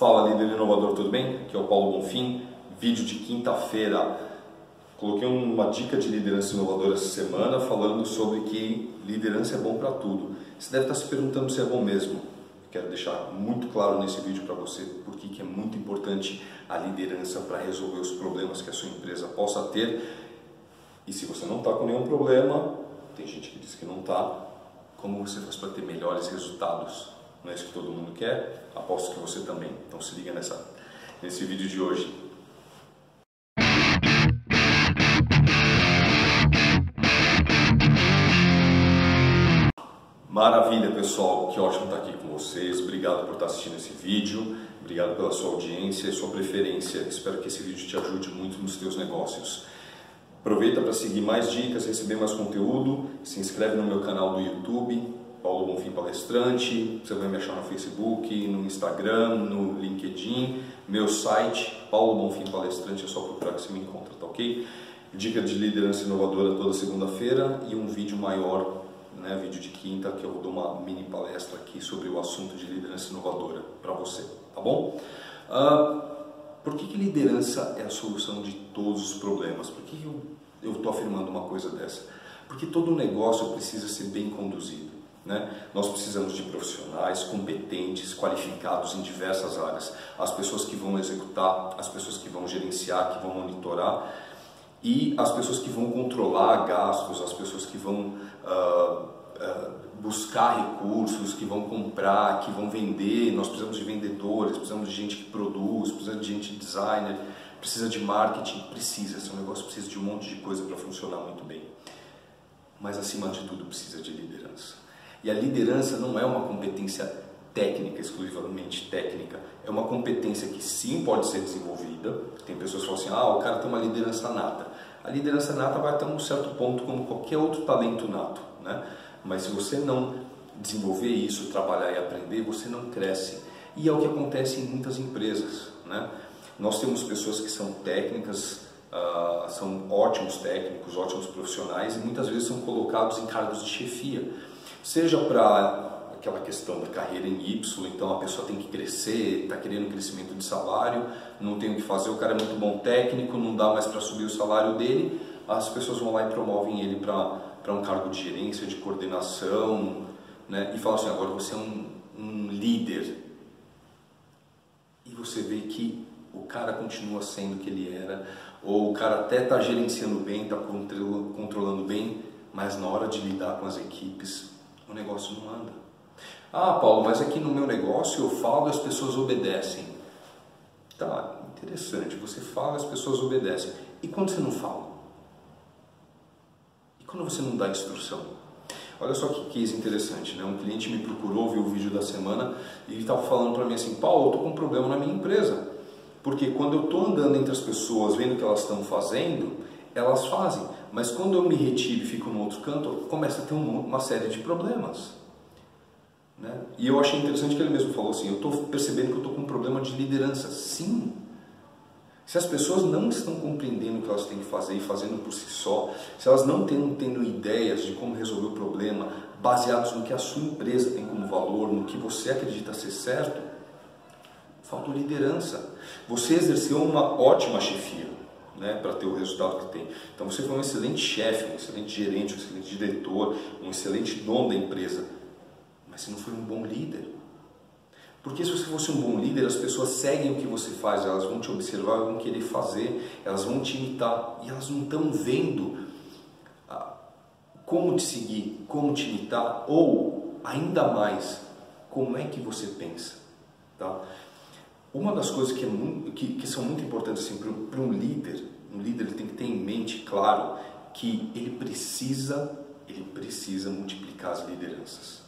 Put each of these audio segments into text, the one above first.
Fala líder inovador, tudo bem? Aqui é o Paulo Bonfim, vídeo de quinta-feira. Coloquei uma dica de liderança inovadora essa semana falando sobre que liderança é bom para tudo. Você deve estar se perguntando se é bom mesmo. Quero deixar muito claro nesse vídeo para você porque que é muito importante a liderança para resolver os problemas que a sua empresa possa ter. E se você não está com nenhum problema, tem gente que diz que não está, como você faz para ter melhores resultados? Não é isso que todo mundo quer? Aposto que você também. Então se liga nessa, nesse vídeo de hoje. Maravilha, pessoal. Que ótimo estar aqui com vocês. Obrigado por estar assistindo esse vídeo. Obrigado pela sua audiência e sua preferência. Espero que esse vídeo te ajude muito nos teus negócios. Aproveita para seguir mais dicas, receber mais conteúdo. Se inscreve no meu canal do YouTube, Paulo Bonfim Palestrante, você vai me achar no Facebook, no Instagram, no LinkedIn, meu site, Paulo Bonfim Palestrante, é só procurar que você me encontra, tá ok? Dica de liderança inovadora toda segunda-feira e um vídeo maior, né, vídeo de quinta, que eu dou uma mini palestra aqui sobre o assunto de liderança inovadora para você, tá bom? Uh, por que, que liderança é a solução de todos os problemas? Por que, eu estou afirmando uma coisa dessa? Porque todo negócio precisa ser bem conduzido. Né? Nós precisamos de profissionais competentes, qualificados em diversas áreas, as pessoas que vão executar, as pessoas que vão gerenciar, que vão monitorar e as pessoas que vão controlar gastos, as pessoas que vão uh, uh, buscar recursos, que vão comprar, que vão vender. Nós precisamos de vendedores, precisamos de gente que produz, precisamos de gente designer, precisa de marketing, precisa. Esse negócio precisa de um monte de coisa para funcionar muito bem. Mas acima de tudo precisa de liderança. E a liderança não é uma competência técnica, exclusivamente técnica, é uma competência que sim pode ser desenvolvida. Tem pessoas que falam assim: ah, o cara tem uma liderança nata. A liderança nata vai até um certo ponto, como qualquer outro talento nato, né? Mas se você não desenvolver isso, trabalhar e aprender, você não cresce. E é o que acontece em muitas empresas, né? Nós temos pessoas que são técnicas, uh, são ótimos técnicos, ótimos profissionais e muitas vezes são colocados em cargos de chefia Seja para aquela questão da carreira em Y, então a pessoa tem que crescer, está querendo crescimento de salário, não tem o que fazer, o cara é muito bom técnico, não dá mais para subir o salário dele, as pessoas vão lá e promovem ele para um cargo de gerência, de coordenação, né? e falam assim, agora você é um, um líder. E você vê que o cara continua sendo o que ele era, ou o cara até está gerenciando bem, está controlando bem, mas na hora de lidar com as equipes o negócio não anda. Ah, Paulo, mas aqui no meu negócio eu falo e as pessoas obedecem. Tá, interessante. Você fala as pessoas obedecem. E quando você não fala? E quando você não dá instrução? Olha só que case interessante, né? Um cliente me procurou, viu o vídeo da semana e ele estava falando para mim assim: Paulo, eu estou com um problema na minha empresa. Porque quando eu estou andando entre as pessoas, vendo o que elas estão fazendo, elas fazem. Mas quando eu me retiro e fico no outro canto, começa a ter uma série de problemas. Né? E eu achei interessante que ele mesmo falou assim: eu estou percebendo que eu estou com um problema de liderança. Sim. Se as pessoas não estão compreendendo o que elas têm que fazer e fazendo por si só, se elas não estão tendo ideias de como resolver o problema, baseados no que a sua empresa tem como valor, no que você acredita ser certo, falta liderança. Você exerceu uma ótima chefia né, para ter o resultado que tem. Então você foi um excelente chefe, um excelente gerente, um excelente diretor, um excelente dono da empresa, mas você não foi um bom líder. Porque se você fosse um bom líder, as pessoas seguem o que você faz, elas vão te observar, vão querer fazer, elas vão te imitar e elas não estão vendo ah, como te seguir, como te imitar ou ainda mais como é que você pensa, tá? Uma das coisas que, é muito, que, que são muito importantes assim, para um líder, um líder tem que ter em mente, claro, que ele precisa, ele precisa multiplicar as lideranças.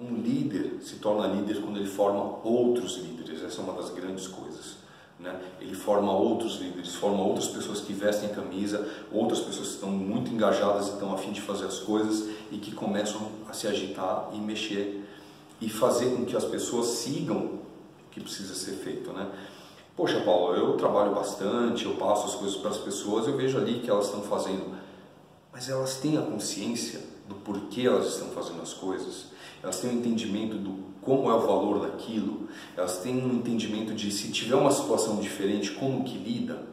Um líder se torna líder quando ele forma outros líderes, essa é uma das grandes coisas. Né? Ele forma outros líderes, forma outras pessoas que vestem a camisa, outras pessoas que estão muito engajadas e estão a fim de fazer as coisas e que começam a se agitar e mexer e fazer com que as pessoas sigam que precisa ser feito, né? Poxa, Paulo, eu trabalho bastante, eu passo as coisas para as pessoas, eu vejo ali que elas estão fazendo, mas elas têm a consciência do porquê elas estão fazendo as coisas, elas têm um entendimento do como é o valor daquilo, elas têm um entendimento de se tiver uma situação diferente, como que lida.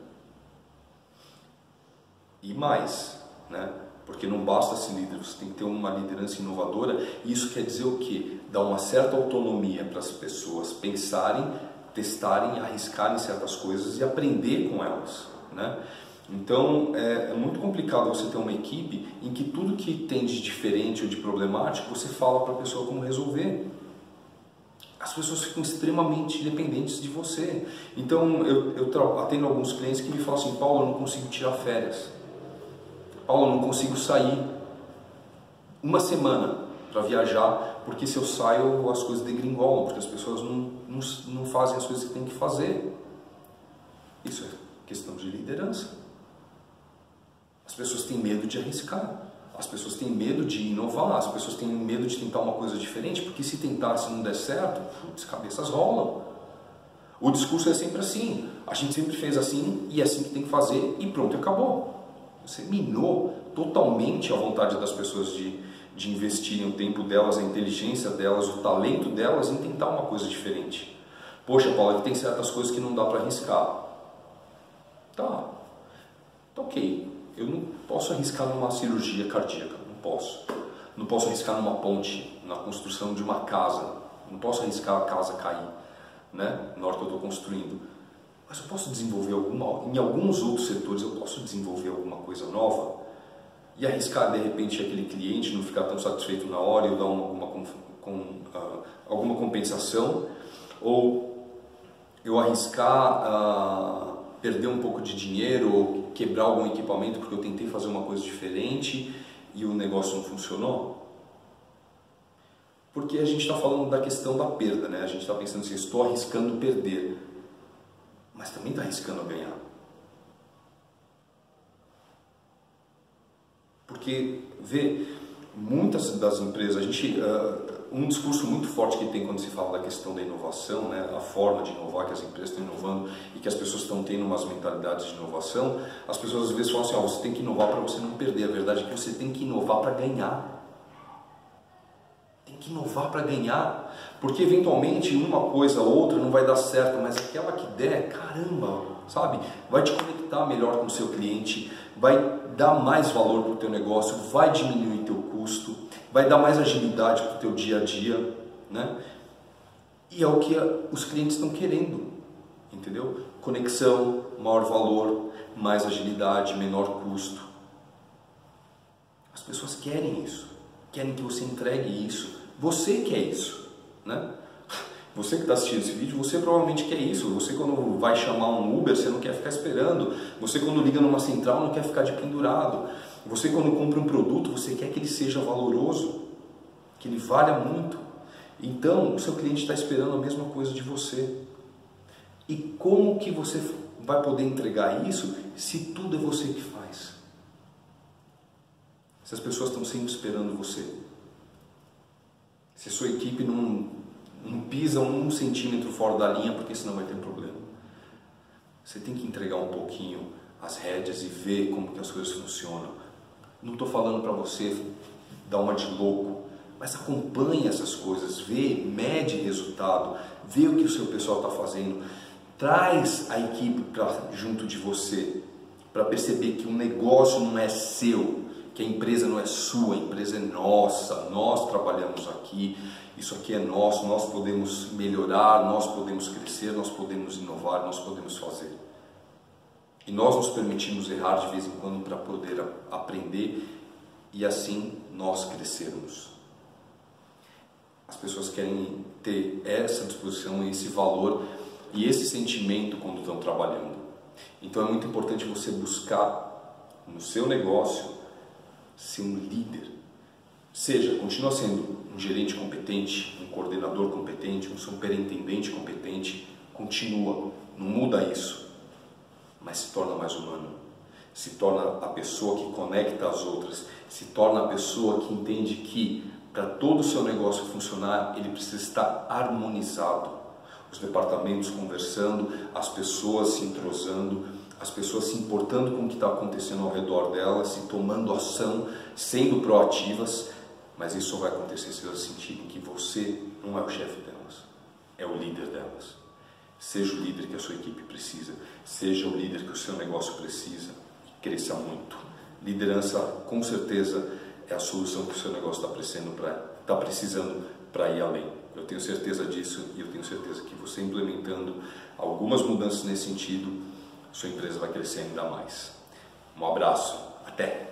E mais, né? Porque não basta ser líder, você tem que ter uma liderança inovadora. E isso quer dizer o quê? Dar uma certa autonomia para as pessoas pensarem, testarem, arriscarem certas coisas e aprender com elas, né? Então é, é, muito complicado você ter uma equipe em que tudo que tem de diferente ou de problemático você fala para a pessoa como resolver. As pessoas ficam extremamente dependentes de você. Então eu, eu atendo alguns clientes que me falam assim: Paulo, eu não consigo tirar férias. Paulo, eu não consigo sair uma semana para viajar, porque se eu saio as coisas degringolam, porque as pessoas não, não, não fazem as coisas que têm que fazer. Isso é questão de liderança. As pessoas têm medo de arriscar. As pessoas têm medo de inovar, as pessoas têm medo de tentar uma coisa diferente, porque se tentar, se não der certo, as cabeças rolam. O discurso é sempre assim, a gente sempre fez assim e é assim que tem que fazer e pronto, acabou. Você minou totalmente a vontade das pessoas de, de investirem o tempo delas, a inteligência delas, o talento delas em tentar uma coisa diferente. Poxa, Paulo, tem certas coisas que não dá para arriscar. Tá, tá ok. Eu não posso arriscar numa cirurgia cardíaca, não posso. Não posso arriscar numa ponte, na construção de uma casa. Não posso arriscar a casa cair, né? Na hora que eu estou construindo. Mas eu posso desenvolver alguma, em alguns outros setores eu posso desenvolver alguma coisa nova e arriscar de repente aquele cliente não ficar tão satisfeito na hora e eu dar uma, alguma, com, uh, alguma compensação ou eu arriscar uh, perder um pouco de dinheiro ou quebrar algum equipamento porque eu tentei fazer uma coisa diferente e o negócio não funcionou? Porque a gente está falando da questão da perda, né? A gente está pensando assim, estou arriscando perder, mas também está arriscando ganhar. Porque, vê, muitas das empresas, a gente, uh, um discurso muito forte que tem quando se fala da questão da inovação, né, a forma de inovar que as empresas estão inovando e que as pessoas estão tendo umas mentalidades de inovação, as pessoas às vezes falam assim, oh, você tem que inovar para você não perder. A verdade é que você tem que inovar para ganhar. Tem que inovar para ganhar, porque eventualmente uma coisa ou outra não vai dar certo, mas aquela que der, caramba, sabe? Vai te conectar melhor com o seu cliente, vai dar mais valor para o teu negócio, vai diminuir teu custo, vai dar mais agilidade para o teu dia a dia, né? E é o que os clientes estão querendo, entendeu? Conexão, maior valor, mais agilidade, menor custo. As pessoas querem isso, querem que você entregue isso. Você quer isso, né? Você que está assistindo esse vídeo, você provavelmente quer isso. Você quando vai chamar um Uber, você não quer ficar esperando. Você quando liga numa central, não quer ficar de pendurado. Você quando compra um produto, você quer que ele seja valoroso, que ele valha muito. Então, o seu cliente está esperando a mesma coisa de você. E como que você vai poder entregar isso se tudo é você que faz? Se as pessoas estão sempre esperando você. Se sua equipe não, não pisa um centímetro fora da linha, porque senão vai ter problema. Você tem que entregar um pouquinho as rédeas e ver como que as coisas funcionam. Não estou falando para você dar uma de louco, mas acompanhe essas coisas, vê, mede resultado, vê o que o seu pessoal está fazendo, traz a equipe para junto de você, para perceber que o negócio não é seu, que a empresa não é sua, a empresa é nossa, nós trabalhamos aqui, isso aqui é nosso, nós podemos melhorar, nós podemos crescer, nós podemos inovar, nós podemos fazer. E nós nos permitimos errar de vez em quando para poder aprender e assim nós crescermos. As pessoas querem ter essa disposição, esse valor e esse sentimento quando estão trabalhando. Então é muito importante você buscar no seu negócio ser um líder. Seja, continua sendo um gerente competente, um coordenador competente, um superintendente competente, continua, não muda isso mas se torna mais humano, se torna a pessoa que conecta as outras, se torna a pessoa que entende que para todo o seu negócio funcionar, ele precisa estar harmonizado. Os departamentos conversando, as pessoas se entrosando, as pessoas se importando com o que está acontecendo ao redor delas, se tomando ação, sendo proativas, mas isso só vai acontecer se elas sentirem que você não é o chefe delas, é o líder delas. Seja o líder que a sua equipe precisa, seja o líder que o seu negócio precisa cresça muito. Liderança, com certeza, é a solução que o seu negócio está tá precisando para ir além. Eu tenho certeza disso e eu tenho certeza que você implementando algumas mudanças nesse sentido, sua empresa vai crescer ainda mais. Um abraço, até!